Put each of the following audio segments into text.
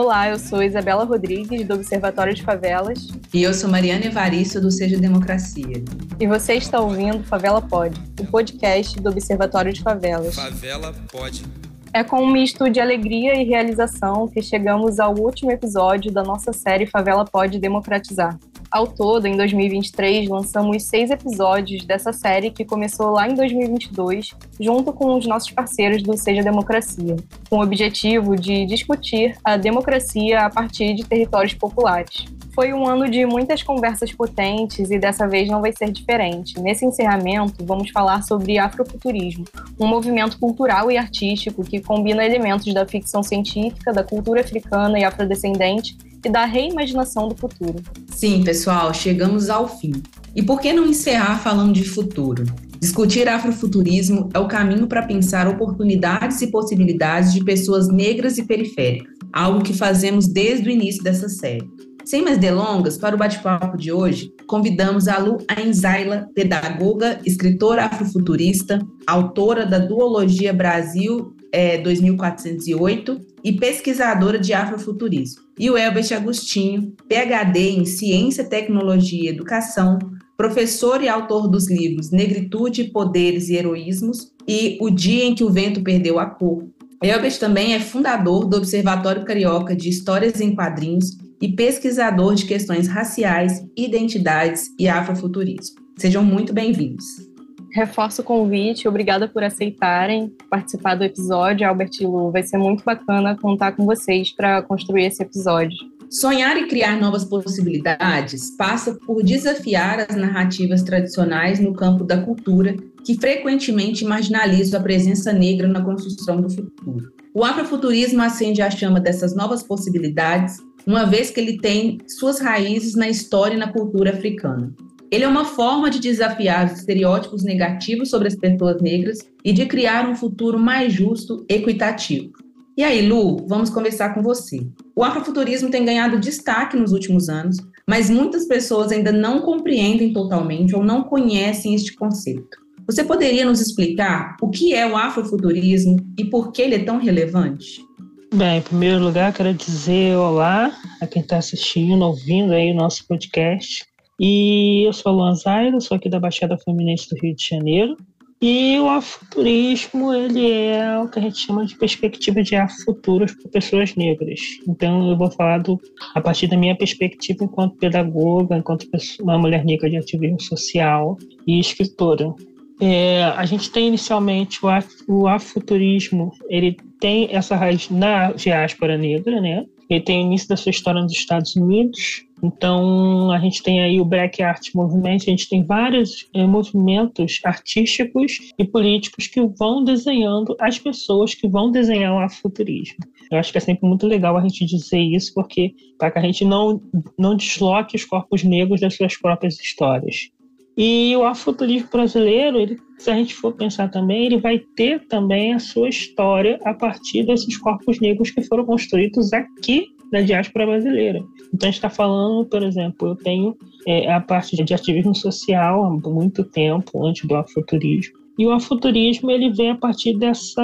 Olá, eu sou Isabela Rodrigues, do Observatório de Favelas. E eu sou Mariana Evaristo, do Seja Democracia. E você está ouvindo Favela Pod, o podcast do Observatório de Favelas. Favela Pod. É com um misto de alegria e realização que chegamos ao último episódio da nossa série Favela Pode Democratizar. Ao todo, em 2023, lançamos seis episódios dessa série que começou lá em 2022, junto com os nossos parceiros do Seja Democracia, com o objetivo de discutir a democracia a partir de territórios populares. Foi um ano de muitas conversas potentes e dessa vez não vai ser diferente. Nesse encerramento, vamos falar sobre afrofuturismo, um movimento cultural e artístico que combina elementos da ficção científica, da cultura africana e afrodescendente e da reimaginação do futuro. Sim, pessoal, chegamos ao fim. E por que não encerrar falando de futuro? Discutir afrofuturismo é o caminho para pensar oportunidades e possibilidades de pessoas negras e periféricas, algo que fazemos desde o início dessa série. Sem mais delongas, para o bate-papo de hoje, convidamos a Lu Ainzaila, pedagoga, escritora afrofuturista, autora da Duologia Brasil é, 2408 e pesquisadora de afrofuturismo. E o Elbert Agostinho, PhD em Ciência, Tecnologia e Educação, professor e autor dos livros Negritude, Poderes e Heroísmos e O Dia em que o Vento Perdeu a Cor. Elbert também é fundador do Observatório Carioca de Histórias em Quadrinhos e pesquisador de questões raciais, identidades e afrofuturismo. Sejam muito bem-vindos. Reforço o convite, obrigada por aceitarem participar do episódio, Albert e Lu. Vai ser muito bacana contar com vocês para construir esse episódio. Sonhar e criar novas possibilidades passa por desafiar as narrativas tradicionais no campo da cultura, que frequentemente marginalizam a presença negra na construção do futuro. O afrofuturismo acende a chama dessas novas possibilidades, uma vez que ele tem suas raízes na história e na cultura africana. Ele é uma forma de desafiar os estereótipos negativos sobre as pessoas negras e de criar um futuro mais justo, equitativo. E aí, Lu, vamos conversar com você. O afrofuturismo tem ganhado destaque nos últimos anos, mas muitas pessoas ainda não compreendem totalmente ou não conhecem este conceito. Você poderia nos explicar o que é o afrofuturismo e por que ele é tão relevante? Bem, em primeiro lugar, quero dizer olá a quem está assistindo, ouvindo aí o nosso podcast. E eu sou a Luan Zaira, sou aqui da Baixada Fluminense do Rio de Janeiro. E o afuturismo, ele é o que a gente chama de perspectiva de afuturos para pessoas negras. Então eu vou falar do, a partir da minha perspectiva enquanto pedagoga, enquanto pessoa, uma mulher negra de ativismo social e escritora. É, a gente tem inicialmente o, o afuturismo, ele tem essa raiz na diáspora negra, né? Ele tem o início da sua história nos Estados Unidos, então, a gente tem aí o Black Art Movement, a gente tem vários é, movimentos artísticos e políticos que vão desenhando as pessoas que vão desenhar o afrofuturismo. Eu acho que é sempre muito legal a gente dizer isso, porque para que a gente não, não desloque os corpos negros das suas próprias histórias. E o afrofuturismo brasileiro, ele, se a gente for pensar também, ele vai ter também a sua história a partir desses corpos negros que foram construídos aqui da diáspora brasileira. Então a gente está falando, por exemplo, eu tenho é, a parte de ativismo social há muito tempo, antes do afuturismo. E o afuturismo ele vem a partir dessa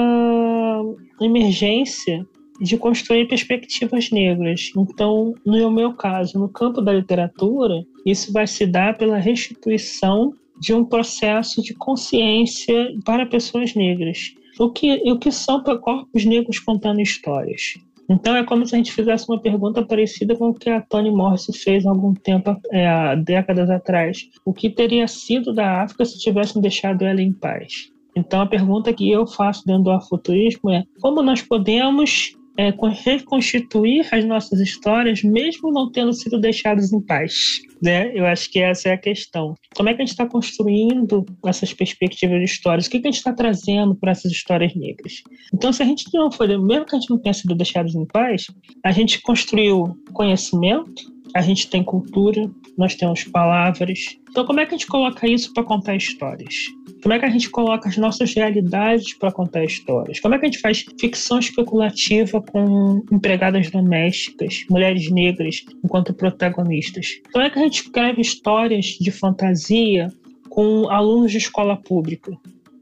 emergência de construir perspectivas negras. Então, no meu caso, no campo da literatura, isso vai se dar pela restituição de um processo de consciência para pessoas negras. O que, o que são corpos negros contando histórias? Então é como se a gente fizesse uma pergunta parecida com o que a Toni Morrison fez há algum tempo, é, há décadas atrás. O que teria sido da África se tivessem deixado ela em paz? Então a pergunta que eu faço dentro do afuturismo é como nós podemos é, reconstituir as nossas histórias, mesmo não tendo sido deixados em paz. Né? Eu acho que essa é a questão. Como é que a gente está construindo essas perspectivas de histórias? O que, que a gente está trazendo para essas histórias negras? Então, se a gente não for, mesmo que a gente não tenha sido deixados em paz, a gente construiu conhecimento, a gente tem cultura, nós temos palavras. Então, como é que a gente coloca isso para contar histórias? Como é que a gente coloca as nossas realidades para contar histórias? Como é que a gente faz ficção especulativa com empregadas domésticas, mulheres negras, enquanto protagonistas? Como é que a gente escreve histórias de fantasia com alunos de escola pública?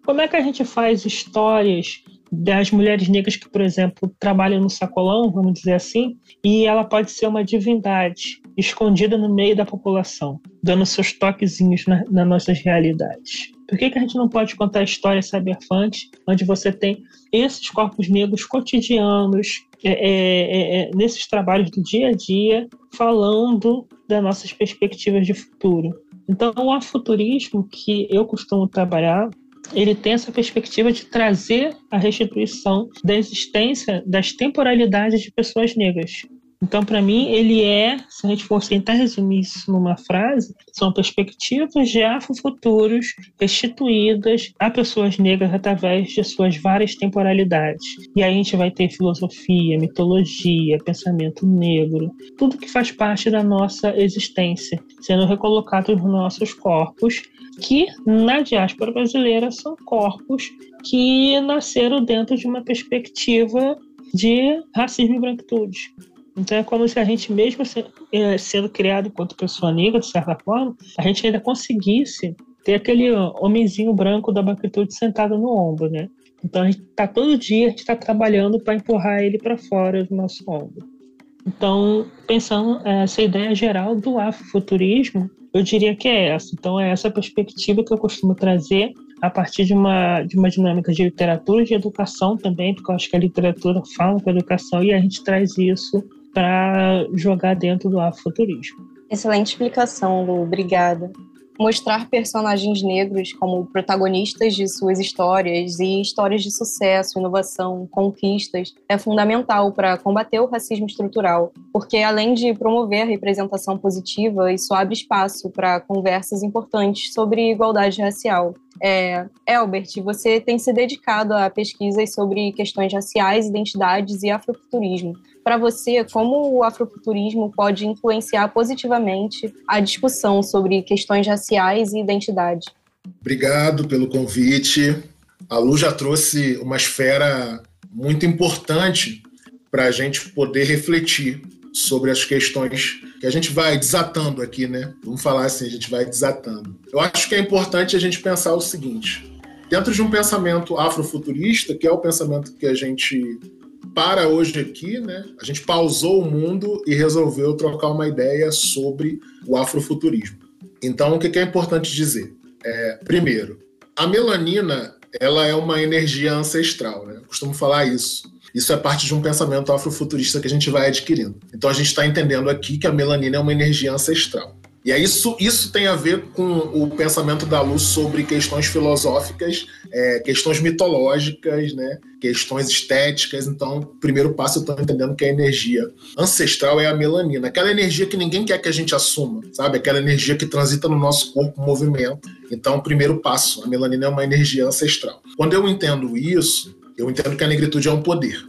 Como é que a gente faz histórias das mulheres negras que, por exemplo, trabalham no sacolão, vamos dizer assim, e ela pode ser uma divindade escondida no meio da população, dando seus toquezinhos na, nas nossas realidades. Por que, que a gente não pode contar histórias cyberpunk onde você tem esses corpos negros cotidianos, é, é, é, é, nesses trabalhos do dia a dia, falando das nossas perspectivas de futuro? Então, o afuturismo que eu costumo trabalhar ele tem essa perspectiva de trazer a restituição da existência das temporalidades de pessoas negras. Então, para mim, ele é, se a gente for tentar resumir isso numa frase, são perspectivas de afrofuturos restituídas a pessoas negras através de suas várias temporalidades. E aí a gente vai ter filosofia, mitologia, pensamento negro, tudo que faz parte da nossa existência, sendo recolocado nos nossos corpos, que na diáspora brasileira são corpos que nasceram dentro de uma perspectiva de racismo e branquitude. Então é como se a gente, mesmo é, sendo criado enquanto pessoa negra, de certa forma, a gente ainda conseguisse ter aquele homenzinho branco da branquitude sentado no ombro, né? Então a gente está todo dia, a gente está trabalhando para empurrar ele para fora do nosso ombro. Então, pensando é, essa ideia geral do afrofuturismo, eu diria que é essa. Então, é essa perspectiva que eu costumo trazer a partir de uma, de uma dinâmica de literatura e de educação também, porque eu acho que a literatura fala com a educação e a gente traz isso para jogar dentro do afrofuturismo. Excelente explicação, Lu. Obrigada. Mostrar personagens negros como protagonistas de suas histórias e histórias de sucesso, inovação, conquistas é fundamental para combater o racismo estrutural, porque além de promover a representação positiva, isso abre espaço para conversas importantes sobre igualdade racial. É, Elbert, você tem se dedicado a pesquisas sobre questões raciais, identidades e afrofuturismo. Para você, como o afrofuturismo pode influenciar positivamente a discussão sobre questões raciais e identidade? Obrigado pelo convite. A Lu já trouxe uma esfera muito importante para a gente poder refletir sobre as questões que a gente vai desatando aqui, né? Vamos falar assim, a gente vai desatando. Eu acho que é importante a gente pensar o seguinte: dentro de um pensamento afrofuturista, que é o pensamento que a gente para hoje aqui, né? A gente pausou o mundo e resolveu trocar uma ideia sobre o afrofuturismo. Então, o que é importante dizer? É, primeiro, a melanina ela é uma energia ancestral, né? Eu costumo falar isso. Isso é parte de um pensamento afrofuturista que a gente vai adquirindo. Então a gente está entendendo aqui que a melanina é uma energia ancestral. E aí isso, isso tem a ver com o pensamento da luz sobre questões filosóficas, é, questões mitológicas, né, questões estéticas. Então, primeiro passo eu estou entendendo que a energia ancestral é a melanina, aquela energia que ninguém quer que a gente assuma, sabe? Aquela energia que transita no nosso corpo, movimento. Então, primeiro passo, a melanina é uma energia ancestral. Quando eu entendo isso, eu entendo que a negritude é um poder.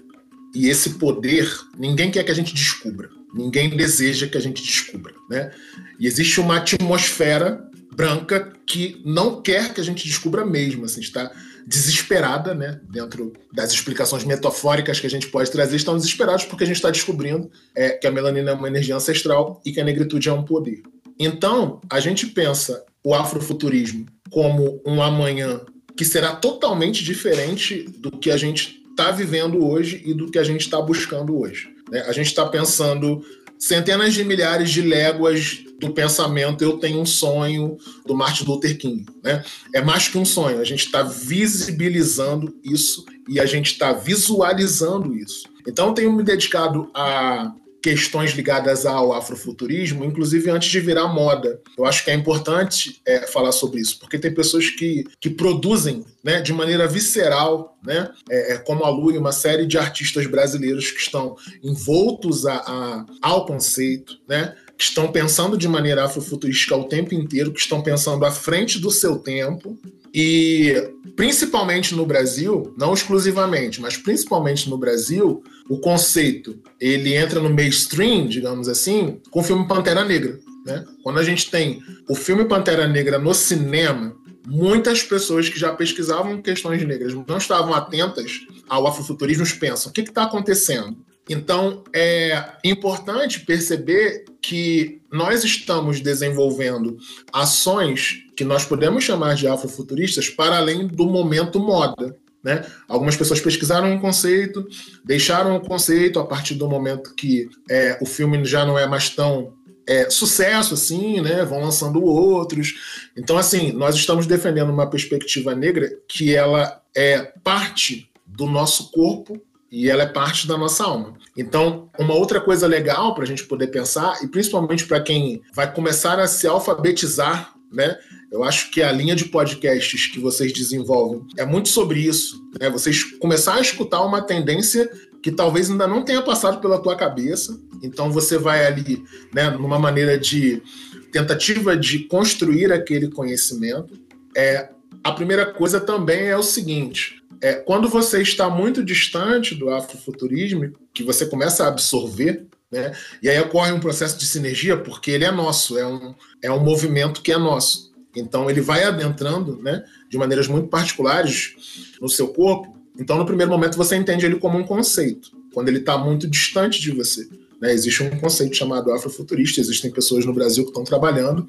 E esse poder, ninguém quer que a gente descubra. Ninguém deseja que a gente descubra, né? E existe uma atmosfera branca que não quer que a gente descubra mesmo, assim, está desesperada, né? Dentro das explicações metafóricas que a gente pode trazer, estão desesperados porque a gente está descobrindo é, que a melanina é uma energia ancestral e que a negritude é um poder. Então, a gente pensa o afrofuturismo como um amanhã que será totalmente diferente do que a gente está vivendo hoje e do que a gente está buscando hoje. Né? A gente está pensando centenas de milhares de léguas do pensamento eu tenho um sonho do Martin Luther King. Né? É mais que um sonho, a gente está visibilizando isso e a gente está visualizando isso. Então, tenho me dedicado a questões ligadas ao afrofuturismo, inclusive antes de virar moda. Eu acho que é importante é, falar sobre isso, porque tem pessoas que, que produzem né, de maneira visceral, né, é, é como a Lu e uma série de artistas brasileiros que estão envoltos a, a, ao conceito, né, que estão pensando de maneira afrofuturística o tempo inteiro, que estão pensando à frente do seu tempo, e principalmente no Brasil, não exclusivamente, mas principalmente no Brasil, o conceito ele entra no mainstream, digamos assim, com o filme Pantera Negra. Né? Quando a gente tem o filme Pantera Negra no cinema, muitas pessoas que já pesquisavam questões negras não estavam atentas ao afrofuturismo pensam: o que está acontecendo? Então, é importante perceber que nós estamos desenvolvendo ações que nós podemos chamar de afrofuturistas para além do momento moda. Né? Algumas pessoas pesquisaram um conceito, deixaram o conceito a partir do momento que é, o filme já não é mais tão é, sucesso, assim, né? Vão lançando outros. Então, assim, nós estamos defendendo uma perspectiva negra que ela é parte do nosso corpo e ela é parte da nossa alma. Então, uma outra coisa legal para a gente poder pensar, e principalmente para quem vai começar a se alfabetizar, né? Eu acho que a linha de podcasts que vocês desenvolvem é muito sobre isso. Né? Vocês começar a escutar uma tendência que talvez ainda não tenha passado pela tua cabeça. Então você vai ali, né, numa maneira de tentativa de construir aquele conhecimento. É, a primeira coisa também é o seguinte: é, quando você está muito distante do afrofuturismo, que você começa a absorver, né, e aí ocorre um processo de sinergia, porque ele é nosso, é um, é um movimento que é nosso. Então ele vai adentrando, né, de maneiras muito particulares no seu corpo. Então no primeiro momento você entende ele como um conceito, quando ele está muito distante de você. Né? Existe um conceito chamado afrofuturista, existem pessoas no Brasil que estão trabalhando.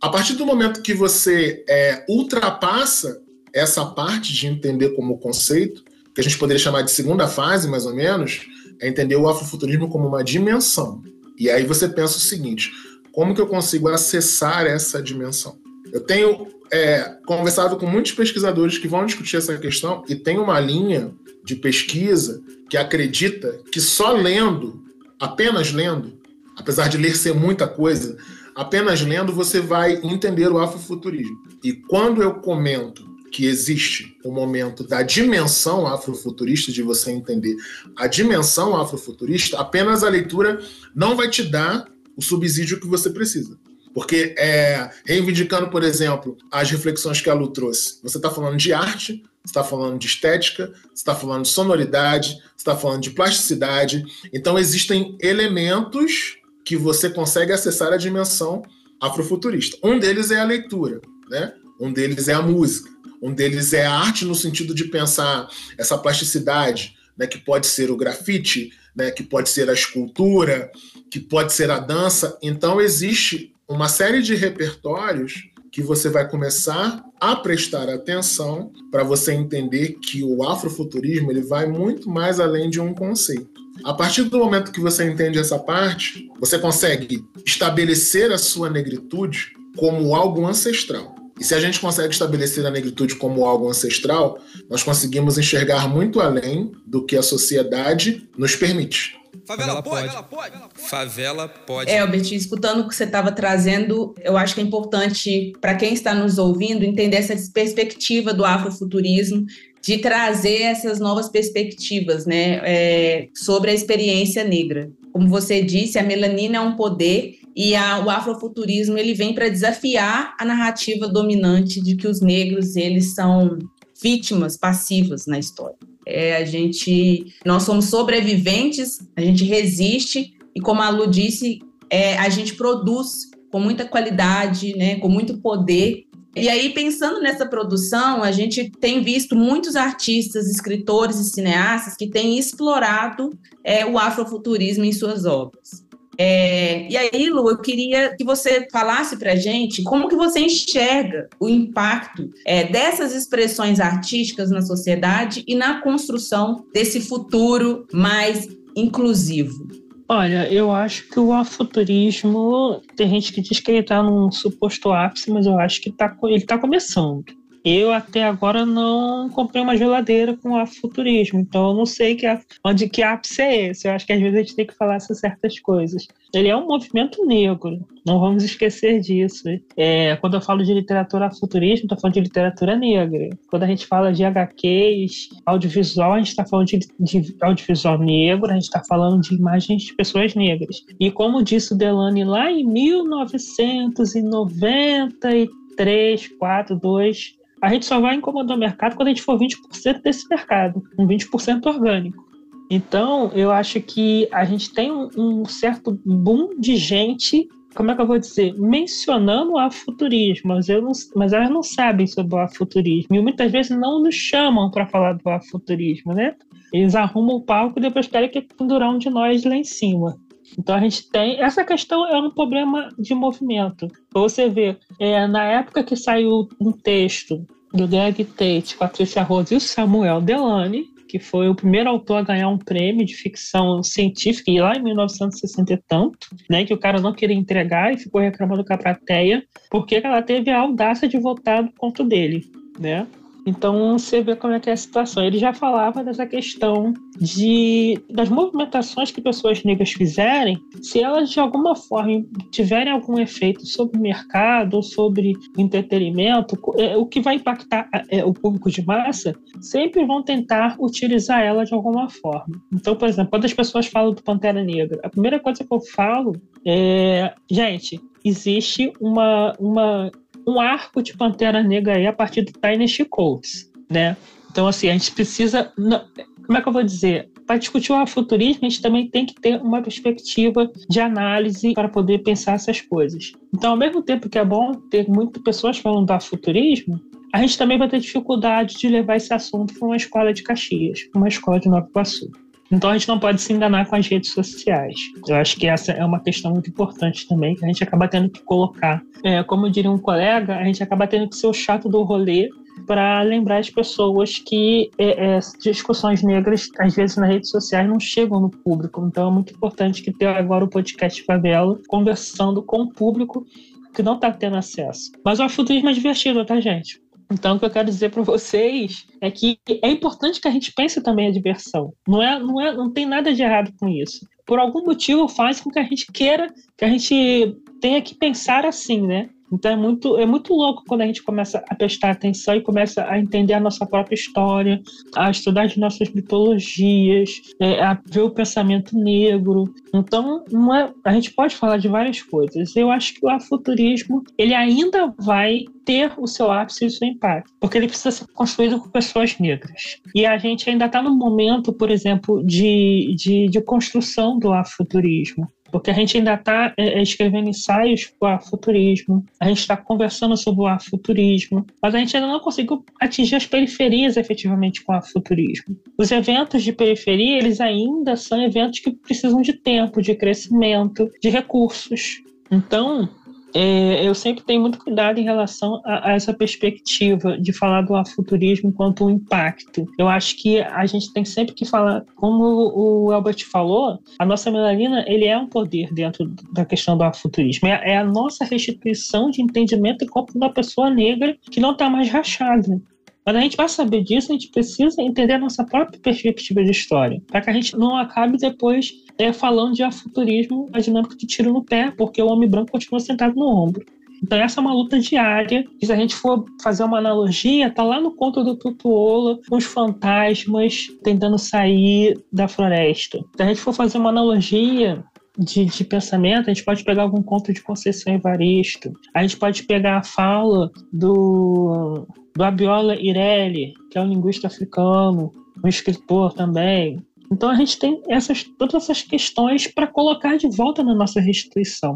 A partir do momento que você é, ultrapassa essa parte de entender como conceito, que a gente poderia chamar de segunda fase, mais ou menos, é entender o afrofuturismo como uma dimensão. E aí você pensa o seguinte: como que eu consigo acessar essa dimensão? Eu tenho é, conversado com muitos pesquisadores que vão discutir essa questão e tem uma linha de pesquisa que acredita que só lendo, apenas lendo, apesar de ler ser muita coisa, apenas lendo você vai entender o afrofuturismo. E quando eu comento que existe o momento da dimensão afrofuturista, de você entender a dimensão afrofuturista, apenas a leitura não vai te dar o subsídio que você precisa. Porque, é, reivindicando, por exemplo, as reflexões que a Lu trouxe, você está falando de arte, está falando de estética, está falando de sonoridade, está falando de plasticidade. Então, existem elementos que você consegue acessar a dimensão afrofuturista. Um deles é a leitura, né? um deles é a música, um deles é a arte no sentido de pensar essa plasticidade, né? que pode ser o grafite, né? que pode ser a escultura, que pode ser a dança. Então, existe uma série de repertórios que você vai começar a prestar atenção para você entender que o afrofuturismo ele vai muito mais além de um conceito. A partir do momento que você entende essa parte, você consegue estabelecer a sua negritude como algo ancestral. E se a gente consegue estabelecer a negritude como algo ancestral, nós conseguimos enxergar muito além do que a sociedade nos permite. Favela, pode. Favela pode. Favela pode. É, Albert, escutando o que você estava trazendo, eu acho que é importante para quem está nos ouvindo entender essa perspectiva do afrofuturismo, de trazer essas novas perspectivas, né, é, sobre a experiência negra. Como você disse, a melanina é um poder e a, o afrofuturismo ele vem para desafiar a narrativa dominante de que os negros eles são vítimas passivas na história. É, a gente, nós somos sobreviventes, a gente resiste e como a Lu disse, é, a gente produz com muita qualidade, né, com muito poder. E aí, pensando nessa produção, a gente tem visto muitos artistas, escritores e cineastas que têm explorado é, o afrofuturismo em suas obras. É, e aí, Lu, eu queria que você falasse para gente como que você enxerga o impacto é, dessas expressões artísticas na sociedade e na construção desse futuro mais inclusivo. Olha, eu acho que o afuturismo, tem gente que diz que ele está num suposto ápice, mas eu acho que tá, ele está começando. Eu até agora não comprei uma geladeira com afuturismo, então eu não sei que, onde que ápice é esse. Eu acho que às vezes a gente tem que falar essas certas coisas. Ele é um movimento negro, não vamos esquecer disso. É, quando eu falo de literatura futurismo, estou falando de literatura negra. Quando a gente fala de HQs, audiovisual, a gente está falando de, de, audiovisual negro, a gente está falando de imagens de pessoas negras. E como disse o Delane lá em 1993, 4, 2, a gente só vai incomodar o mercado quando a gente for 20% desse mercado, um 20% orgânico. Então, eu acho que a gente tem um, um, certo boom de gente, como é que eu vou dizer, mencionando o afuturismo, mas, eu não, mas elas não sabem sobre o afuturismo. E muitas vezes não nos chamam para falar do afuturismo, né? Eles arrumam o palco e depois querem que pendurar um de nós lá em cima. Então a gente tem. Essa questão é um problema de movimento. Você vê, é, na época que saiu um texto do Greg Tate, Patrícia Rose e o Samuel Delany, que foi o primeiro autor a ganhar um prêmio de ficção científica, e lá em 1960 e tanto, né, que o cara não queria entregar e ficou reclamando com a plateia, porque ela teve a audácia de votar no conto dele, né? Então você vê como é que é a situação. Ele já falava dessa questão de das movimentações que pessoas negras fizerem, se elas de alguma forma tiverem algum efeito sobre o mercado ou sobre o entretenimento, é, o que vai impactar é, o público de massa, sempre vão tentar utilizar ela de alguma forma. Então, por exemplo, quando as pessoas falam do Pantera Negra, a primeira coisa que eu falo é, gente, existe uma, uma um arco de Pantera Negra aí a partir do Tiny Coates, né? Então, assim, a gente precisa. Como é que eu vou dizer? Para discutir o afuturismo, a gente também tem que ter uma perspectiva de análise para poder pensar essas coisas. Então, ao mesmo tempo que é bom ter muitas pessoas falando do afuturismo, a gente também vai ter dificuldade de levar esse assunto para uma escola de Caxias, uma escola de Nova Iguaçu. Então a gente não pode se enganar com as redes sociais. Eu acho que essa é uma questão muito importante também, que a gente acaba tendo que colocar. É, como diria um colega, a gente acaba tendo que ser o chato do rolê para lembrar as pessoas que é, é, discussões negras, às vezes nas redes sociais, não chegam no público. Então é muito importante que tenha agora o podcast Favela conversando com o público que não está tendo acesso. Mas o futurismo é divertido, tá, gente? Então, o que eu quero dizer para vocês é que é importante que a gente pense também a diversão. Não é, não é, não tem nada de errado com isso. Por algum motivo faz com que a gente queira, que a gente tenha que pensar assim, né? Então é muito, é muito louco quando a gente começa a prestar atenção e começa a entender a nossa própria história, a estudar as nossas mitologias, é, a ver o pensamento negro. Então, é, a gente pode falar de várias coisas. Eu acho que o afuturismo ele ainda vai ter o seu ápice e o seu impacto, porque ele precisa ser construído por pessoas negras. E a gente ainda está no momento, por exemplo, de, de, de construção do afuturismo porque a gente ainda está é, é, escrevendo ensaios para futurismo, a gente está conversando sobre o afuturismo, mas a gente ainda não conseguiu atingir as periferias efetivamente com o afuturismo. Os eventos de periferia, eles ainda são eventos que precisam de tempo, de crescimento, de recursos. Então, é, eu sempre tenho muito cuidado em relação a, a, essa perspectiva de falar do afuturismo enquanto um impacto. Eu acho que a gente tem sempre que falar, como o Albert falou, a nossa melanina ele é um poder dentro da questão do afuturismo. É, é a nossa restituição de entendimento enquanto uma pessoa negra que não está mais rachada. Mas a gente vai saber disso, a gente precisa entender a nossa própria perspectiva de história, para que a gente não acabe depois é, falando de afuturismo, a dinâmica de tiro no pé, porque o homem branco continua sentado no ombro. Então essa é uma luta diária. E se a gente for fazer uma analogia, tá lá no conto do Tutuola, os fantasmas tentando sair da floresta. Se a gente for fazer uma analogia de, de, pensamento, a gente pode pegar algum conto de Conceição Evaristo, a gente pode pegar a fala do do Abiola Ireli, que é um linguista africano, um escritor também. Então a gente tem essas, todas essas questões para colocar de volta na nossa restituição.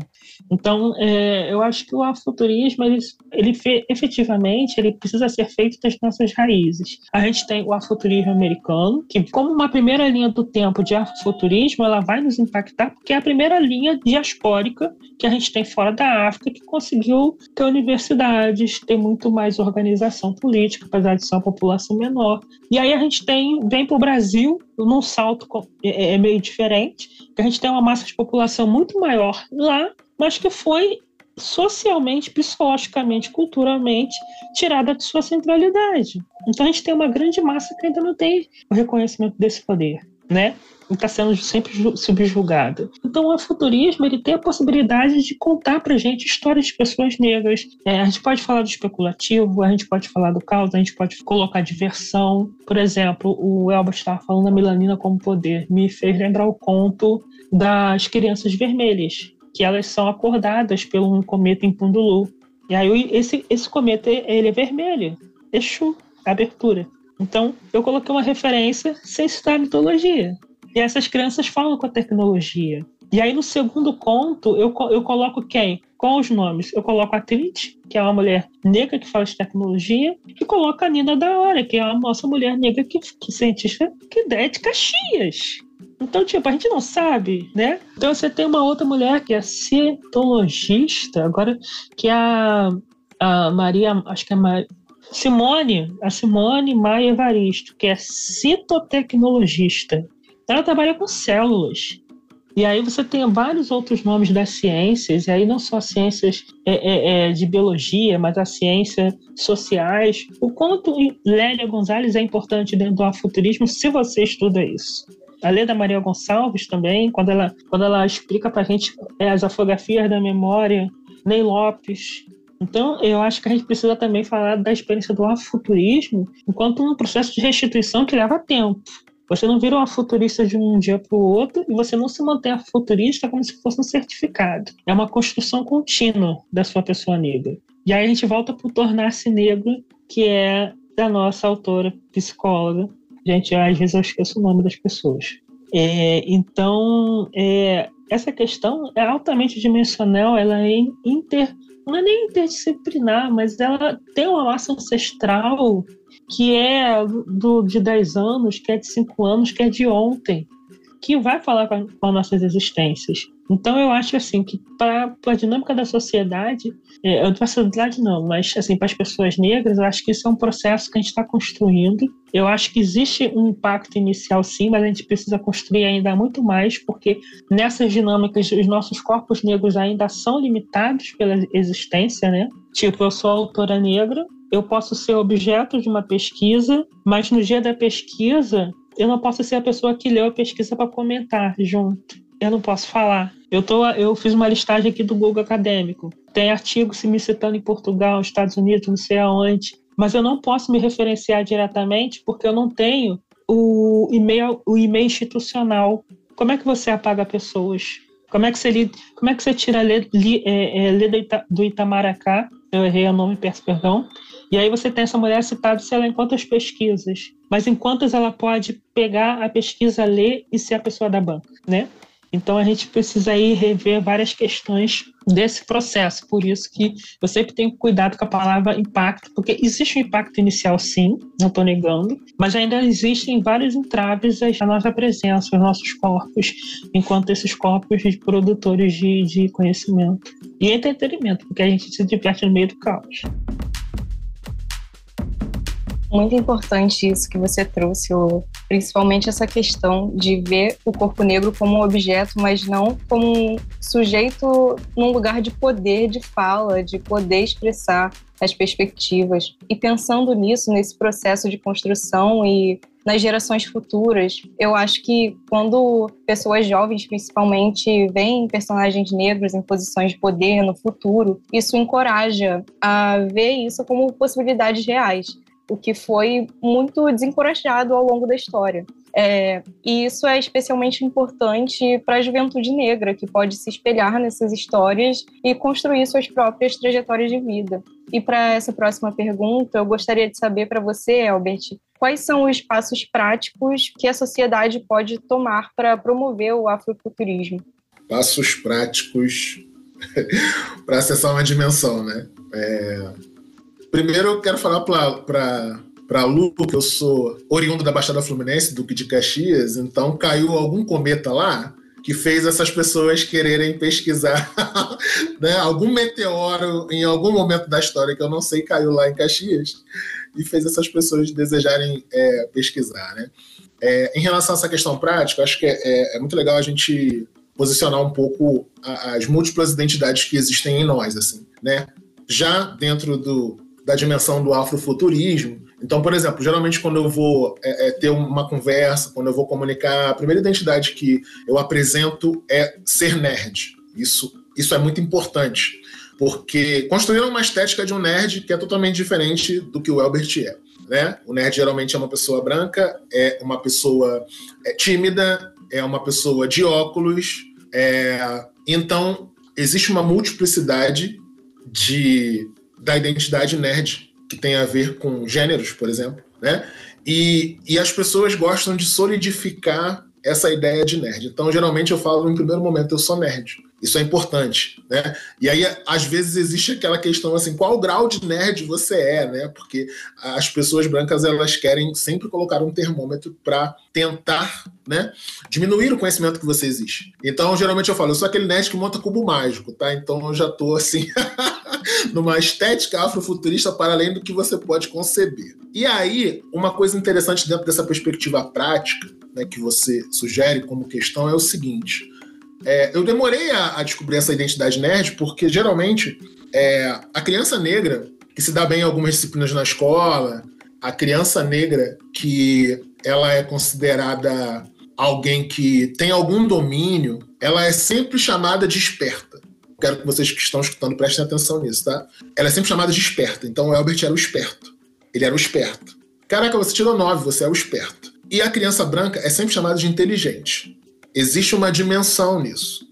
Então é, eu acho que o afuturismo ele, ele efetivamente ele precisa ser feito das nossas raízes. A gente tem o afuturismo americano, que como uma primeira linha do tempo de afuturismo, ela vai nos impactar porque é a primeira linha diaspórica que a gente tem fora da África que conseguiu ter universidades, ter muito mais organização política, apesar de ser uma população menor. E aí a gente tem vem para o Brasil num salto é, é, é meio diferente, a gente tem uma massa de população muito maior lá, mas que foi socialmente, psicologicamente, culturalmente tirada de sua centralidade. Então a gente tem uma grande massa que ainda não tem o reconhecimento desse poder, né? Está sendo sempre subjugada. Então, o futurismo ele tem a possibilidade de contar para gente histórias de pessoas negras. É, a gente pode falar do especulativo, a gente pode falar do caos, a gente pode colocar diversão. Por exemplo, o Elbert estava falando da melanina como poder, me fez lembrar o conto das crianças vermelhas, que elas são acordadas pelo um cometa em Pundulu. E aí esse, esse cometa ele é vermelho, Exu, abertura. Então, eu coloquei uma referência sem citar mitologia. E essas crianças falam com a tecnologia. E aí, no segundo conto, eu, eu coloco quem? Qual os nomes? Eu coloco a Trinity, que é uma mulher negra que fala de tecnologia, e coloco a Nina da Hora, que é uma nossa mulher negra que, que cientista que é de Caxias. Então, tipo, a gente não sabe, né? Então você tem uma outra mulher que é cientologista, agora, que é a, a Maria, acho que é Maria Simone, a Simone Maia Evaristo, que é citotecnologista, ela trabalha com células. E aí você tem vários outros nomes das ciências, e aí não só ciências é, é, é, de biologia, mas as ciências sociais. O quanto Lélia Gonzalez é importante dentro do afuturismo se você estuda isso. A Leda Maria Gonçalves também, quando ela, quando ela explica para a gente é, as afogafias da memória, Ney Lopes. Então, eu acho que a gente precisa também falar da experiência do afuturismo enquanto um processo de restituição que leva tempo. Você não vira uma futurista de um dia para o outro e você não se mantém a futurista como se fosse um certificado. É uma construção contínua da sua pessoa negra. E aí a gente volta para o Tornar-se Negro, que é da nossa autora psicóloga. Gente, às vezes eu esqueço o nome das pessoas. É, então, é, essa questão é altamente dimensional, ela é inter, não é nem interdisciplinar, mas ela tem uma massa ancestral que é do, de 10 anos, que é de 5 anos, que é de ontem, que vai falar com, com as nossas existências. Então eu acho assim que para a dinâmica da sociedade, é, eu da sociedade não, mas assim para as pessoas negras, eu acho que isso é um processo que a gente está construindo. Eu acho que existe um impacto inicial sim, mas a gente precisa construir ainda muito mais, porque nessas dinâmicas os nossos corpos negros ainda são limitados pela existência, né? Tipo, eu sou autora negra, eu posso ser objeto de uma pesquisa, mas no dia da pesquisa eu não posso ser a pessoa que leu a pesquisa para comentar junto. Eu não posso falar. Eu, tô, eu fiz uma listagem aqui do Google Acadêmico. Tem artigos se me citando em Portugal, Estados Unidos, não sei aonde. Mas eu não posso me referenciar diretamente porque eu não tenho o e-mail, o institucional. Como é que você apaga pessoas? Como é que você, como é que você tira lei, é, é, do Itamaracá? Eu errei o nome, peço perdão e aí você tem essa mulher citada, sei lá, em quantas pesquisas, mas em quantas ela pode pegar a pesquisa, ler e ser a pessoa da banca, né? Então a gente precisa aí rever várias questões desse processo. Por isso que eu sempre tenho cuidado com a palavra impacto, porque existe um impacto inicial, sim, não estou negando, mas ainda existem vários entraves à nossa presença, aos nossos corpos, enquanto esses corpos de produtores de, de conhecimento e entretenimento, porque a gente se diverte no meio do caos. Muito importante isso que você trouxe, principalmente essa questão de ver o corpo negro como um objeto, mas não como um sujeito num lugar de poder de fala, de poder expressar as perspectivas. E pensando nisso, nesse processo de construção e nas gerações futuras, eu acho que quando pessoas jovens, principalmente, veem personagens negros em posições de poder no futuro, isso encoraja a ver isso como possibilidades reais o que foi muito desencorajado ao longo da história. É, e isso é especialmente importante para a juventude negra, que pode se espelhar nessas histórias e construir suas próprias trajetórias de vida. E para essa próxima pergunta, eu gostaria de saber para você, Albert, quais são os passos práticos que a sociedade pode tomar para promover o afrofuturismo? Passos práticos para acessar uma dimensão, né? É Primeiro eu quero falar para para Lu, que eu sou oriundo da Baixada Fluminense, Duque de Caxias, então caiu algum cometa lá que fez essas pessoas quererem pesquisar, né? Algum meteoro em algum momento da história que eu não sei caiu lá em Caxias e fez essas pessoas desejarem é, pesquisar, né? É, em relação a essa questão prática, acho que é, é, é muito legal a gente posicionar um pouco as múltiplas identidades que existem em nós, assim, né? Já dentro do, da dimensão do afrofuturismo. Então, por exemplo, geralmente quando eu vou é, é, ter uma conversa, quando eu vou comunicar, a primeira identidade que eu apresento é ser nerd. Isso, isso é muito importante, porque construíram uma estética de um nerd que é totalmente diferente do que o Elbert é. Né? O nerd geralmente é uma pessoa branca, é uma pessoa é, tímida, é uma pessoa de óculos. É... Então, existe uma multiplicidade de da identidade nerd, que tem a ver com gêneros, por exemplo, né? E, e as pessoas gostam de solidificar essa ideia de nerd. Então, geralmente, eu falo no primeiro momento, eu sou nerd. Isso é importante, né? E aí, às vezes, existe aquela questão assim, qual grau de nerd você é, né? Porque as pessoas brancas, elas querem sempre colocar um termômetro para tentar, né, diminuir o conhecimento que você existe. Então, geralmente eu falo, eu sou aquele nerd que monta cubo mágico, tá? Então, eu já tô assim... numa estética afrofuturista para além do que você pode conceber. E aí, uma coisa interessante dentro dessa perspectiva prática, né, que você sugere como questão, é o seguinte: é, eu demorei a, a, descobrir essa identidade nerd porque geralmente é, a criança negra que se dá bem em algumas disciplinas na escola, a criança negra que ela é considerada alguém que tem algum domínio, ela é sempre chamada de esperta. Quero que vocês que estão escutando prestem atenção nisso, tá? Ela é sempre chamada de esperta. Então o Albert era o esperto. Ele era o esperto. Caraca, você tirou nove, você é o esperto. E a criança branca é sempre chamada de inteligente. Existe uma dimensão nisso.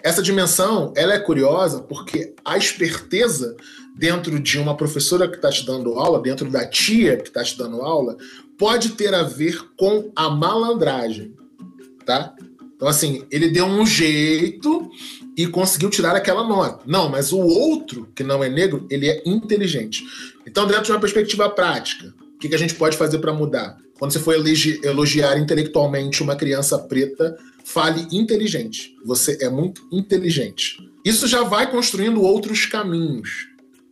Essa dimensão, ela é curiosa porque a esperteza dentro de uma professora que está te dando aula, dentro da tia que está te dando aula, pode ter a ver com a malandragem, tá? Então, assim, ele deu um jeito e conseguiu tirar aquela nota. Não, mas o outro, que não é negro, ele é inteligente. Então, dentro de uma perspectiva prática, o que, que a gente pode fazer para mudar? Quando você for elogiar intelectualmente uma criança preta, fale inteligente. Você é muito inteligente. Isso já vai construindo outros caminhos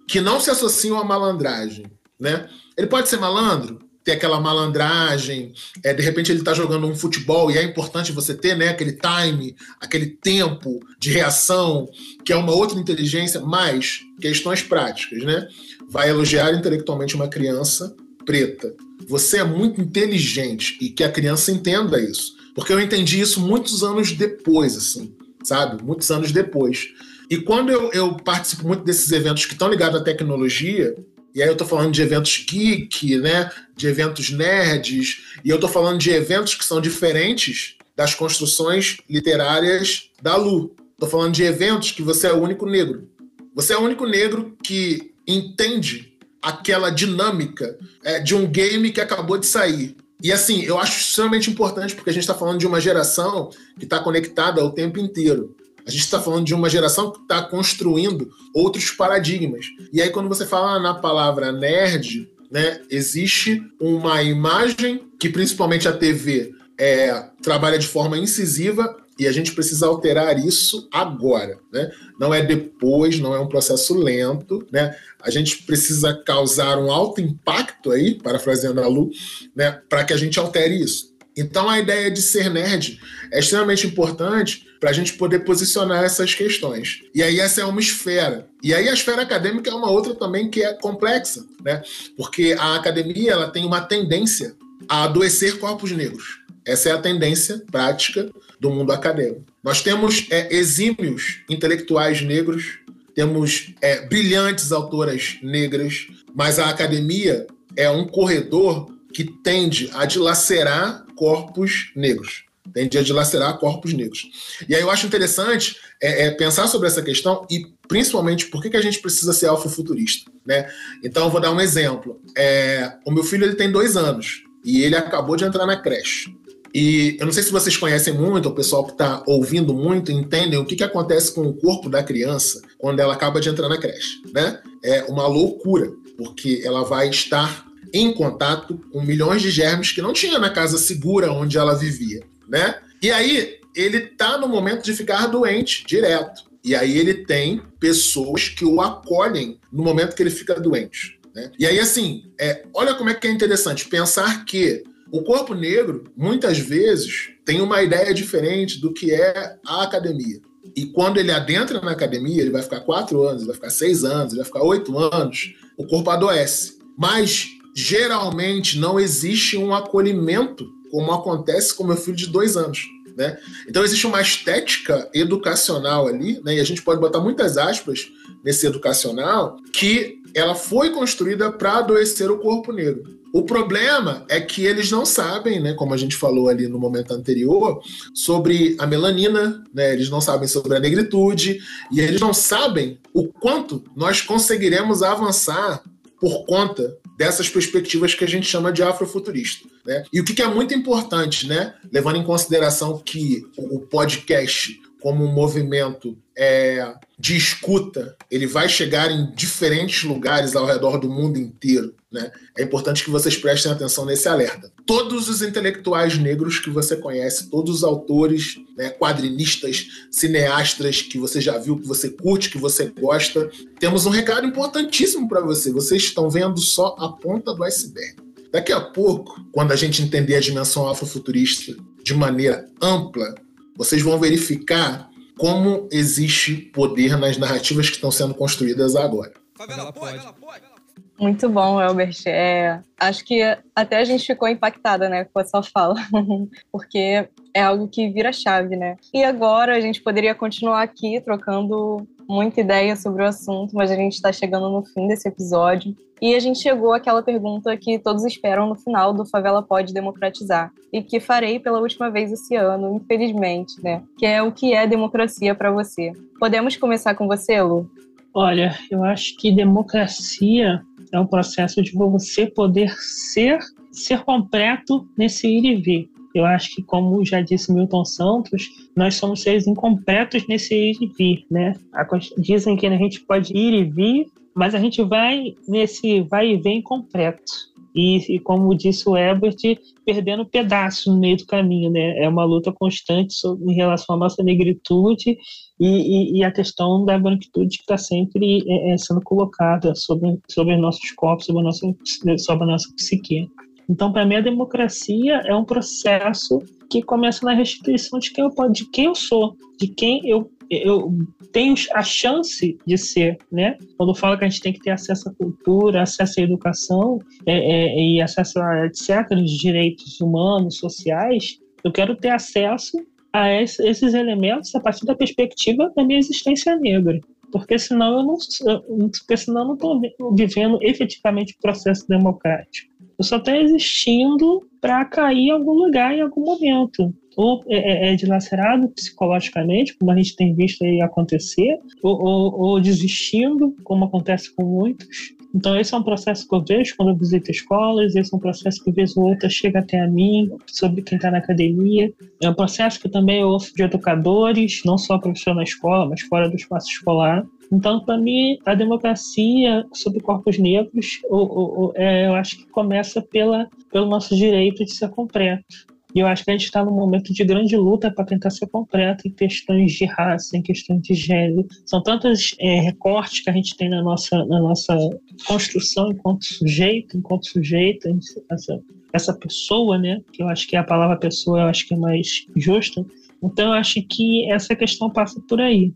que não se associam à malandragem, né? Ele pode ser malandro, ter aquela malandragem, é, de repente ele está jogando um futebol e é importante você ter né, aquele time, aquele tempo de reação, que é uma outra inteligência, mas questões práticas, né? Vai elogiar intelectualmente uma criança preta. Você é muito inteligente e que a criança entenda isso. Porque eu entendi isso muitos anos depois, assim, sabe? Muitos anos depois. E quando eu, eu participo muito desses eventos que estão ligados à tecnologia, e aí eu tô falando de eventos geek, né? De eventos nerds, e eu tô falando de eventos que são diferentes das construções literárias da Lu. Tô falando de eventos que você é o único negro. Você é o único negro que entende aquela dinâmica é, de um game que acabou de sair. E assim, eu acho extremamente importante porque a gente está falando de uma geração que está conectada o tempo inteiro. A gente está falando de uma geração que está construindo outros paradigmas. E aí, quando você fala na palavra nerd, né, existe uma imagem que principalmente a TV é, trabalha de forma incisiva e a gente precisa alterar isso agora, né? Não é depois, não é um processo lento, né? A gente precisa causar um alto impacto aí, parafraseando a Lu, né, para que a gente altere isso. Então a ideia de ser nerd é extremamente importante para a gente poder posicionar essas questões. E aí essa é uma esfera. E aí a esfera acadêmica é uma outra também que é complexa, né? Porque a academia ela tem uma tendência a adoecer corpos negros. Essa é a tendência prática do mundo acadêmico. Nós temos é, exímios intelectuais negros, temos é, brilhantes autoras negras, mas a academia é um corredor que tende a dilacerar corpos negros. Tende a dilacerar corpos negros. E aí eu acho interessante é, é pensar sobre essa questão e principalmente por que, que a gente precisa ser alfa-futurista. Né? Então eu vou dar um exemplo. É, o meu filho ele tem dois anos e ele acabou de entrar na creche. E eu não sei se vocês conhecem muito, o pessoal que está ouvindo muito, entendem o que, que acontece com o corpo da criança quando ela acaba de entrar na creche. Né? É uma loucura, porque ela vai estar em contato com milhões de germes que não tinha na casa segura onde ela vivia. Né? E aí ele está no momento de ficar doente direto. E aí ele tem pessoas que o acolhem no momento que ele fica doente. Né? E aí, assim, é, olha como é que é interessante pensar que o corpo negro, muitas vezes, tem uma ideia diferente do que é a academia. E quando ele adentra na academia, ele vai ficar quatro anos, vai ficar seis anos, vai ficar oito anos, o corpo adoece. Mas geralmente não existe um acolhimento como acontece com meu filho de dois anos. Né? Então existe uma estética educacional ali, né? e a gente pode botar muitas aspas nesse educacional, que ela foi construída para adoecer o corpo negro. O problema é que eles não sabem, né, como a gente falou ali no momento anterior, sobre a melanina, né, eles não sabem sobre a negritude, e eles não sabem o quanto nós conseguiremos avançar por conta dessas perspectivas que a gente chama de afrofuturista. Né? E o que, é muito importante, né, levando em consideração que o podcast como um movimento é, de escuta, ele vai chegar em diferentes lugares ao redor do mundo inteiro. Né? É importante que vocês prestem atenção nesse alerta. Todos os intelectuais negros que você conhece, todos os autores, né, quadrinistas, cineastas que você já viu, que você curte, que você gosta, temos um recado importantíssimo para você. Vocês estão vendo só a ponta do iceberg. Daqui a pouco, quando a gente entender a dimensão afrofuturista de maneira ampla, vocês vão verificar como existe poder nas narrativas que estão sendo construídas agora. Favela pode. Muito bom, Elbert. É, acho que até a gente ficou impactada, né, com a sua fala, porque é algo que vira chave, né? E agora a gente poderia continuar aqui trocando muita ideia sobre o assunto, mas a gente está chegando no fim desse episódio. E a gente chegou àquela pergunta que todos esperam no final do Favela Pode Democratizar, e que farei pela última vez esse ano, infelizmente, né? Que é o que é democracia para você. Podemos começar com você, Lu? Olha, eu acho que democracia é um processo de você poder ser ser completo nesse ir e vir. Eu acho que, como já disse Milton Santos, nós somos seres incompletos nesse ir e vir, né? Dizem que a gente pode ir e vir, mas a gente vai nesse vai e vem completo. E, e, como disse o Ebert, perdendo pedaços no meio do caminho, né? É uma luta constante sobre, em relação à nossa negritude e, e, e a questão da branquitude que está sempre é, é, sendo colocada sobre, sobre nossos corpos, sobre a nossa, sobre a nossa psique. Então, para mim, a democracia é um processo que começa na restituição de quem eu, de quem eu sou, de quem eu eu tenho a chance de ser, né? Quando fala que a gente tem que ter acesso à cultura, acesso à educação é, é, e acesso a etc, direitos humanos, sociais, eu quero ter acesso a esses elementos a partir da perspectiva da minha existência negra porque senão eu não porque senão não estou vivendo efetivamente o processo democrático. Eu só estou existindo para cair em algum lugar em algum momento ou é, é, é dilacerado psicologicamente, como a gente tem visto aí acontecer, ou, ou, ou, desistindo, como acontece com muitos. Então, esse é um processo que eu vejo quando eu visito escolas, esse é um processo que, vez ou outra, chega até a mim, sobre quem está na academia. É um processo que também eu ouço de educadores, não só professor na escola, mas fora do espaço escolar. Então, para mim, a democracia sobre corpos negros, é, eu acho que começa pela, pelo nosso direito de ser completo. E eu acho que a gente está num momento de grande luta para tentar ser completo em questões de raça, em questões de gênero. São tantos é, recortes que a gente tem na nossa, na nossa construção enquanto sujeito, enquanto sujeito, essa, essa pessoa, né? Que eu acho que a palavra pessoa eu acho que é mais justa. Então eu acho que essa questão passa por aí.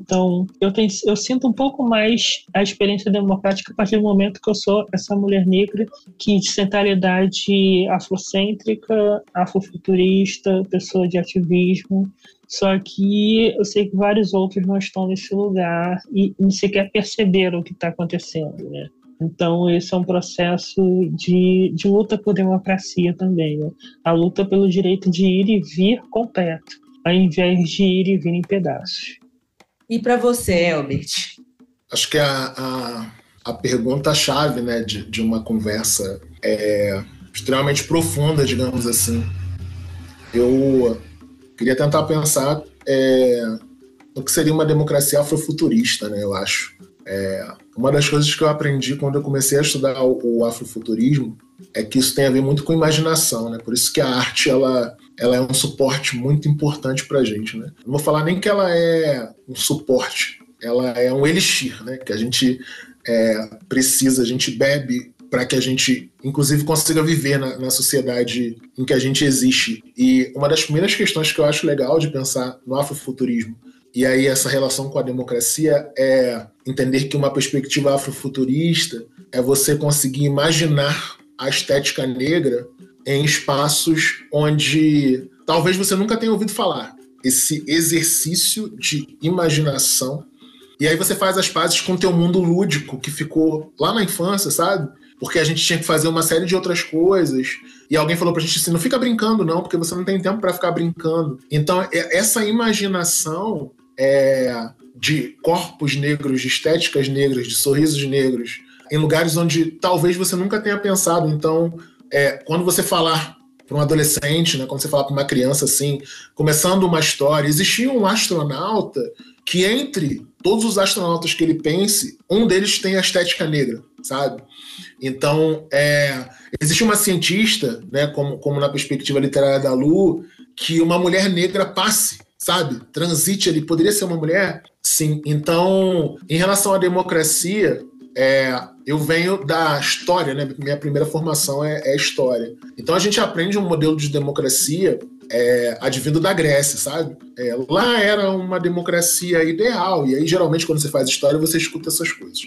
Então, eu, tenho, eu sinto um pouco mais a experiência democrática a partir do momento que eu sou essa mulher negra que de centralidade afrocêntrica, afrofuturista, pessoa de ativismo. Só que eu sei que vários outros não estão nesse lugar e nem sequer perceberam o que está acontecendo, né? Então, esse é um processo de, de luta por democracia também, né? a luta pelo direito de ir e vir completo, ao invés de ir e vir em pedaços. E para você, Elbert? Acho que a, a, a pergunta-chave né, de, de uma conversa é extremamente profunda, digamos assim. Eu queria tentar pensar é, no que seria uma democracia afrofuturista, né, eu acho. É, uma das coisas que eu aprendi quando eu comecei a estudar o, o afrofuturismo é que isso tem a ver muito com imaginação, né? Por isso que a arte ela ela é um suporte muito importante para a gente, né? Não vou falar nem que ela é um suporte, ela é um elixir, né? Que a gente é, precisa, a gente bebe para que a gente, inclusive, consiga viver na, na, sociedade em que a gente existe. E uma das primeiras questões que eu acho legal de pensar no afrofuturismo e aí essa relação com a democracia é entender que uma perspectiva afrofuturista é você conseguir imaginar a estética negra em espaços onde talvez você nunca tenha ouvido falar. Esse exercício de imaginação. E aí você faz as pazes com o teu mundo lúdico que ficou lá na infância, sabe? Porque a gente tinha que fazer uma série de outras coisas. E alguém falou pra gente assim: não fica brincando, não, porque você não tem tempo para ficar brincando. Então, essa imaginação é, de corpos negros, de estéticas negras, de sorrisos negros, em lugares onde talvez você nunca tenha pensado. Então, é, quando você falar para um adolescente, né, quando você fala para uma criança assim, começando uma história, existia um astronauta que entre todos os astronautas que ele pense, um deles tem a estética negra, sabe? Então, é, existe uma cientista, né, como, como na perspectiva literária da Lu, que uma mulher negra passe, sabe? Transite ali, poderia ser uma mulher? Sim. Então, em relação à democracia, é, eu venho da história, né? Minha primeira formação é, é história. Então a gente aprende um modelo de democracia é, advindo da Grécia, sabe? É, lá era uma democracia ideal, e aí geralmente quando você faz história você escuta essas coisas.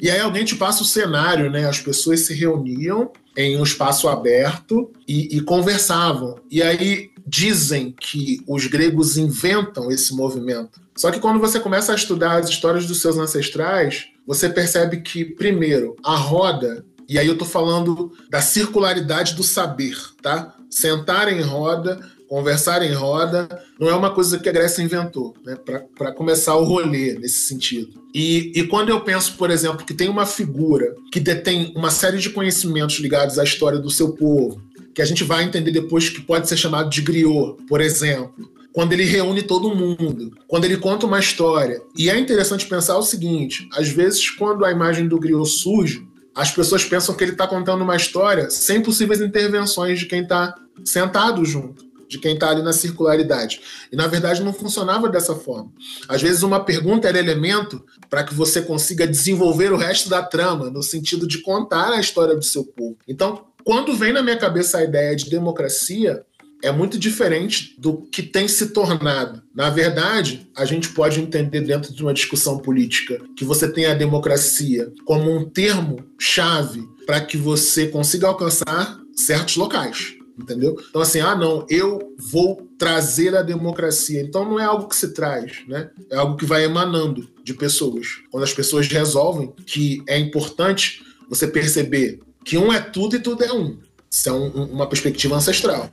E aí alguém te passa o cenário, né? As pessoas se reuniam em um espaço aberto e, e conversavam. E aí dizem que os gregos inventam esse movimento. Só que quando você começa a estudar as histórias dos seus ancestrais, você percebe que, primeiro, a roda, e aí eu estou falando da circularidade do saber, tá? Sentar em roda, conversar em roda, não é uma coisa que a Grécia inventou, né? Para começar o rolê nesse sentido. E, e quando eu penso, por exemplo, que tem uma figura que detém uma série de conhecimentos ligados à história do seu povo, que a gente vai entender depois que pode ser chamado de griot, por exemplo, quando ele reúne todo mundo, quando ele conta uma história. E é interessante pensar o seguinte: às vezes, quando a imagem do griot surge, as pessoas pensam que ele está contando uma história sem possíveis intervenções de quem está sentado junto de quem está ali na circularidade. E na verdade não funcionava dessa forma. Às vezes uma pergunta era elemento para que você consiga desenvolver o resto da trama, no sentido de contar a história do seu povo. Então, quando vem na minha cabeça a ideia de democracia, é muito diferente do que tem se tornado. Na verdade, a gente pode entender dentro de uma discussão política que você tem a democracia como um termo chave para que você consiga alcançar certos locais entendeu? Então, assim, ah, não, eu vou trazer a democracia. Então, não é algo que se traz, né? É algo que vai emanando de pessoas. Quando as pessoas resolvem que é importante você perceber que um é tudo e tudo é um. Isso é um, uma perspectiva ancestral.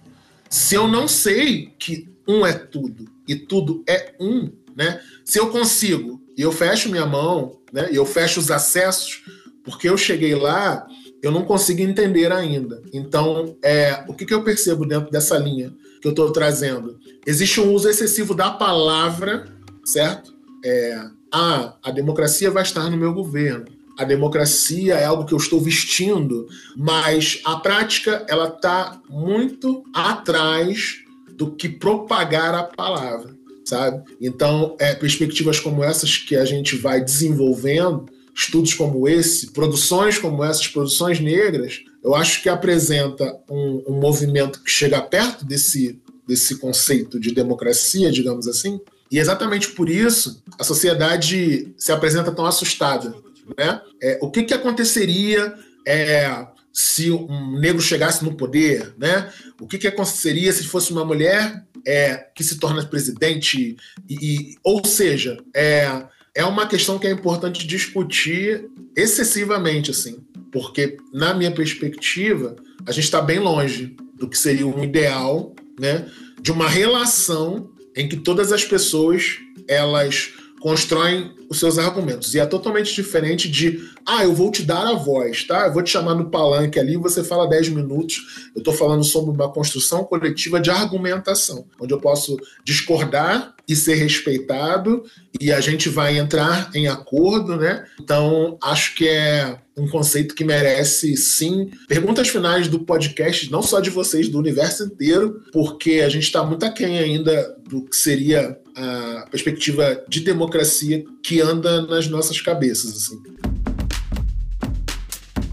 Se eu não sei que um é tudo e tudo é um, né? Se eu consigo e eu fecho minha mão, né? E eu fecho os acessos, porque eu cheguei lá eu não consigo entender ainda. Então, é, o que, que eu percebo dentro dessa linha que eu estou trazendo? Existe um uso excessivo da palavra, certo? É, ah, a democracia vai estar no meu governo. A democracia é algo que eu estou vestindo, mas a prática ela está muito atrás do que propagar a palavra, sabe? Então, é, perspectivas como essas que a gente vai desenvolvendo estudos como esse, produções como essas, produções negras, eu acho que apresenta um, um movimento que chega perto desse, desse conceito de democracia, digamos assim, e exatamente por isso a sociedade se apresenta tão assustada. Né? É, o que, que aconteceria é, se um negro chegasse no poder? Né? O que, que aconteceria se fosse uma mulher é, que se torna presidente? E, e ou seja, é, é uma questão que é importante discutir excessivamente, assim, porque, na minha perspectiva, a gente está bem longe do que seria um ideal, né, de uma relação em que todas as pessoas elas constroem os seus argumentos. E é totalmente diferente de, ah, eu vou te dar a voz, tá? Eu vou te chamar no palanque ali, você fala 10 minutos. Eu estou falando sobre uma construção coletiva de argumentação, onde eu posso discordar e ser respeitado e a gente vai entrar em acordo, né? Então, acho que é um conceito que merece sim perguntas finais do podcast, não só de vocês, do universo inteiro, porque a gente está muito aquém ainda do que seria a perspectiva de democracia que anda nas nossas cabeças. Assim.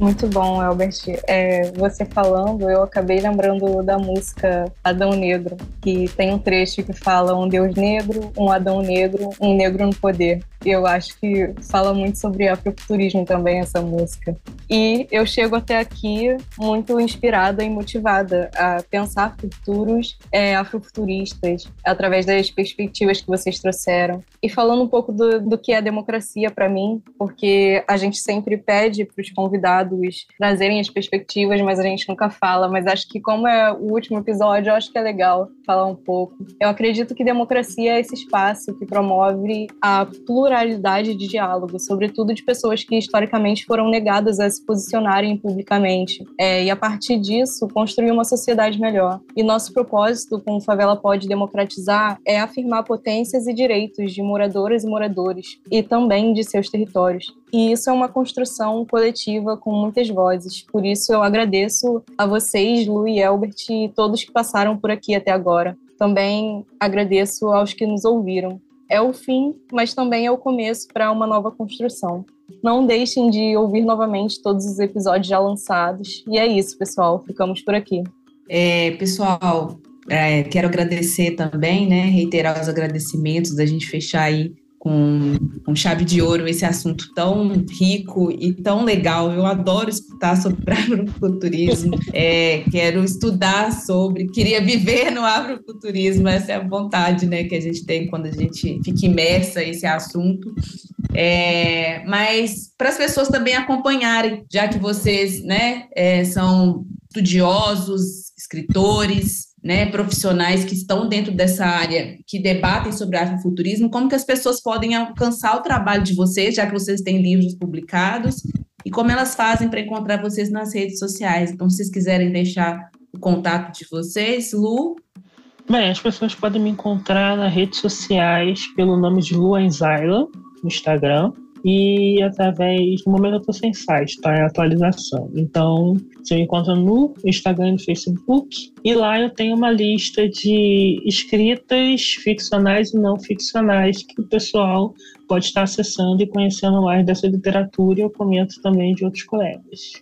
Muito bom, Albert. É, você falando, eu acabei lembrando da música Adão Negro, que tem um trecho que fala um Deus negro, um Adão negro, um negro no poder. Eu acho que fala muito sobre afrofuturismo também, essa música. E eu chego até aqui muito inspirada e motivada a pensar futuros é, afrofuturistas através das perspectivas que vocês trouxeram. E falando um pouco do, do que é democracia para mim, porque a gente sempre pede para os convidados trazerem as perspectivas, mas a gente nunca fala. Mas acho que, como é o último episódio, eu acho que é legal falar um pouco. Eu acredito que democracia é esse espaço que promove a pluralidade de diálogo, sobretudo de pessoas que historicamente foram negadas a se posicionarem publicamente. É, e a partir disso, construir uma sociedade melhor. E nosso propósito com Favela Pode Democratizar é afirmar potências e direitos de moradoras e moradores, e também de seus territórios. E isso é uma construção coletiva com muitas vozes. Por isso eu agradeço a vocês, Lu e Elbert, e todos que passaram por aqui até agora. Também agradeço aos que nos ouviram. É o fim, mas também é o começo para uma nova construção. Não deixem de ouvir novamente todos os episódios já lançados. E é isso, pessoal. Ficamos por aqui. É, pessoal, é, quero agradecer também, né? Reiterar os agradecimentos da gente fechar aí com, com chave de ouro esse assunto tão rico e tão legal. Eu adoro escutar sobre agrofuturismo, é, quero estudar sobre, queria viver no agrofuturismo, essa é a vontade né, que a gente tem quando a gente fica imersa nesse assunto. É, mas para as pessoas também acompanharem, já que vocês né, é, são estudiosos, escritores, né, profissionais que estão dentro dessa área, que debatem sobre afrofuturismo, como que as pessoas podem alcançar o trabalho de vocês, já que vocês têm livros publicados, e como elas fazem para encontrar vocês nas redes sociais. Então, se vocês quiserem deixar o contato de vocês, Lu. Bem, as pessoas podem me encontrar nas redes sociais pelo nome de Lu Anzaila, no Instagram, e através. No momento eu estou sem site, está em atualização. Então, você me encontra no Instagram e no Facebook. E lá eu tenho uma lista de escritas ficcionais e não ficcionais que o pessoal pode estar acessando e conhecendo mais dessa literatura. E eu comento também de outros colegas.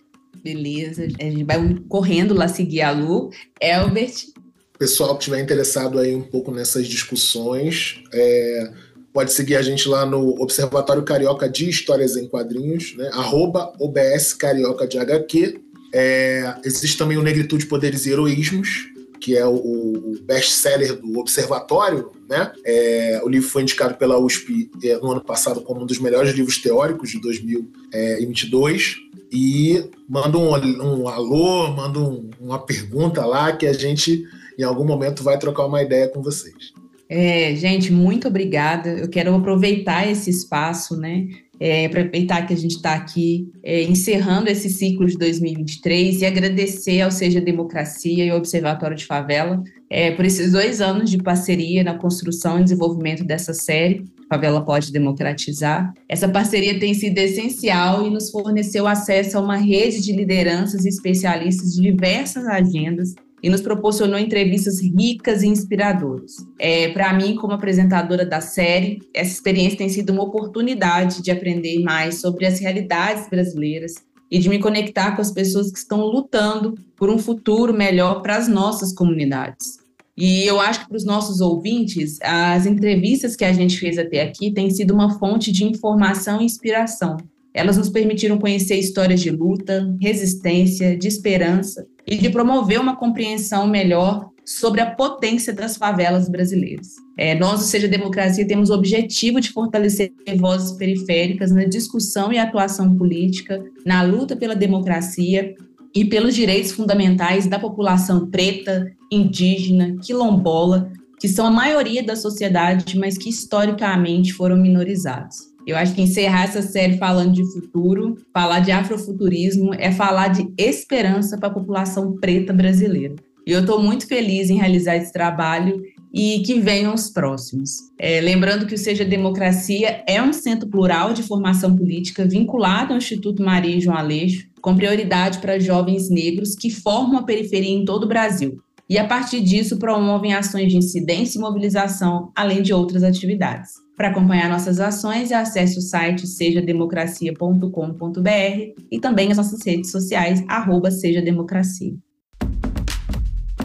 Beleza. A gente vai correndo lá seguir a Lu. Elbert. Pessoal que estiver interessado aí um pouco nessas discussões, é, Pode seguir a gente lá no Observatório Carioca de Histórias em Quadrinhos, né? arroba OBS Carioca de HQ. É, existe também o Negritude, Poderes e Heroísmos, que é o, o best-seller do Observatório. Né? É, o livro foi indicado pela USP é, no ano passado como um dos melhores livros teóricos de 2022. E manda um, um alô, manda um, uma pergunta lá que a gente, em algum momento, vai trocar uma ideia com vocês. É, gente, muito obrigada. Eu quero aproveitar esse espaço, né? É, aproveitar que a gente está aqui é, encerrando esse ciclo de 2023 e agradecer ao Seja Democracia e ao Observatório de Favela é, por esses dois anos de parceria na construção e desenvolvimento dessa série. Favela pode democratizar. Essa parceria tem sido essencial e nos forneceu acesso a uma rede de lideranças e especialistas de diversas agendas e nos proporcionou entrevistas ricas e inspiradoras. É, Para mim, como apresentadora da série, essa experiência tem sido uma oportunidade de aprender mais sobre as realidades brasileiras e de me conectar com as pessoas que estão lutando por um futuro melhor para as nossas comunidades. E eu acho que para os nossos ouvintes, as entrevistas que a gente fez até aqui têm sido uma fonte de informação e inspiração. Elas nos permitiram conhecer histórias de luta, resistência, de esperança e de promover uma compreensão melhor sobre a potência das favelas brasileiras. É, nós, ou seja, Democracia, temos o objetivo de fortalecer vozes periféricas na discussão e atuação política, na luta pela democracia e pelos direitos fundamentais da população preta, indígena, quilombola, que são a maioria da sociedade, mas que historicamente foram minorizados. Eu acho que encerrar essa série falando de futuro, falar de afrofuturismo, é falar de esperança para a população preta brasileira. E eu estou muito feliz em realizar esse trabalho e que venham os próximos. É, lembrando que o Seja Democracia é um centro plural de formação política vinculado ao Instituto Maria João Aleixo, com prioridade para jovens negros que formam a periferia em todo o Brasil. E, a partir disso, promovem ações de incidência e mobilização, além de outras atividades. Para acompanhar nossas ações, acesse o site sejademocracia.com.br e também as nossas redes sociais, arroba Seja Democracia.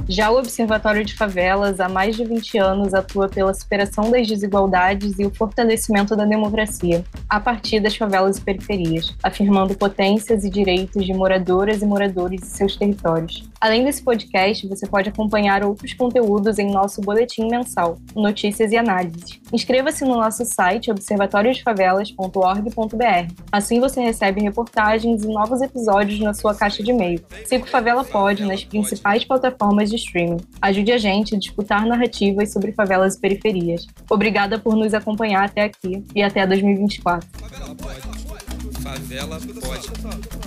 Já o Observatório de Favelas, há mais de 20 anos, atua pela superação das desigualdades e o fortalecimento da democracia, a partir das favelas e periferias, afirmando potências e direitos de moradoras e moradores de seus territórios. Além desse podcast, você pode acompanhar outros conteúdos em nosso boletim mensal, Notícias e Análises. Inscreva-se no nosso site observatoriodefavelas.org.br. Assim você recebe reportagens e novos episódios na sua caixa de e-mail. Siga o Favela Pod nas principais plataformas de de streaming. Ajude a gente a disputar narrativas sobre favelas e periferias. Obrigada por nos acompanhar até aqui e até 2024. Favela pode. Favela pode.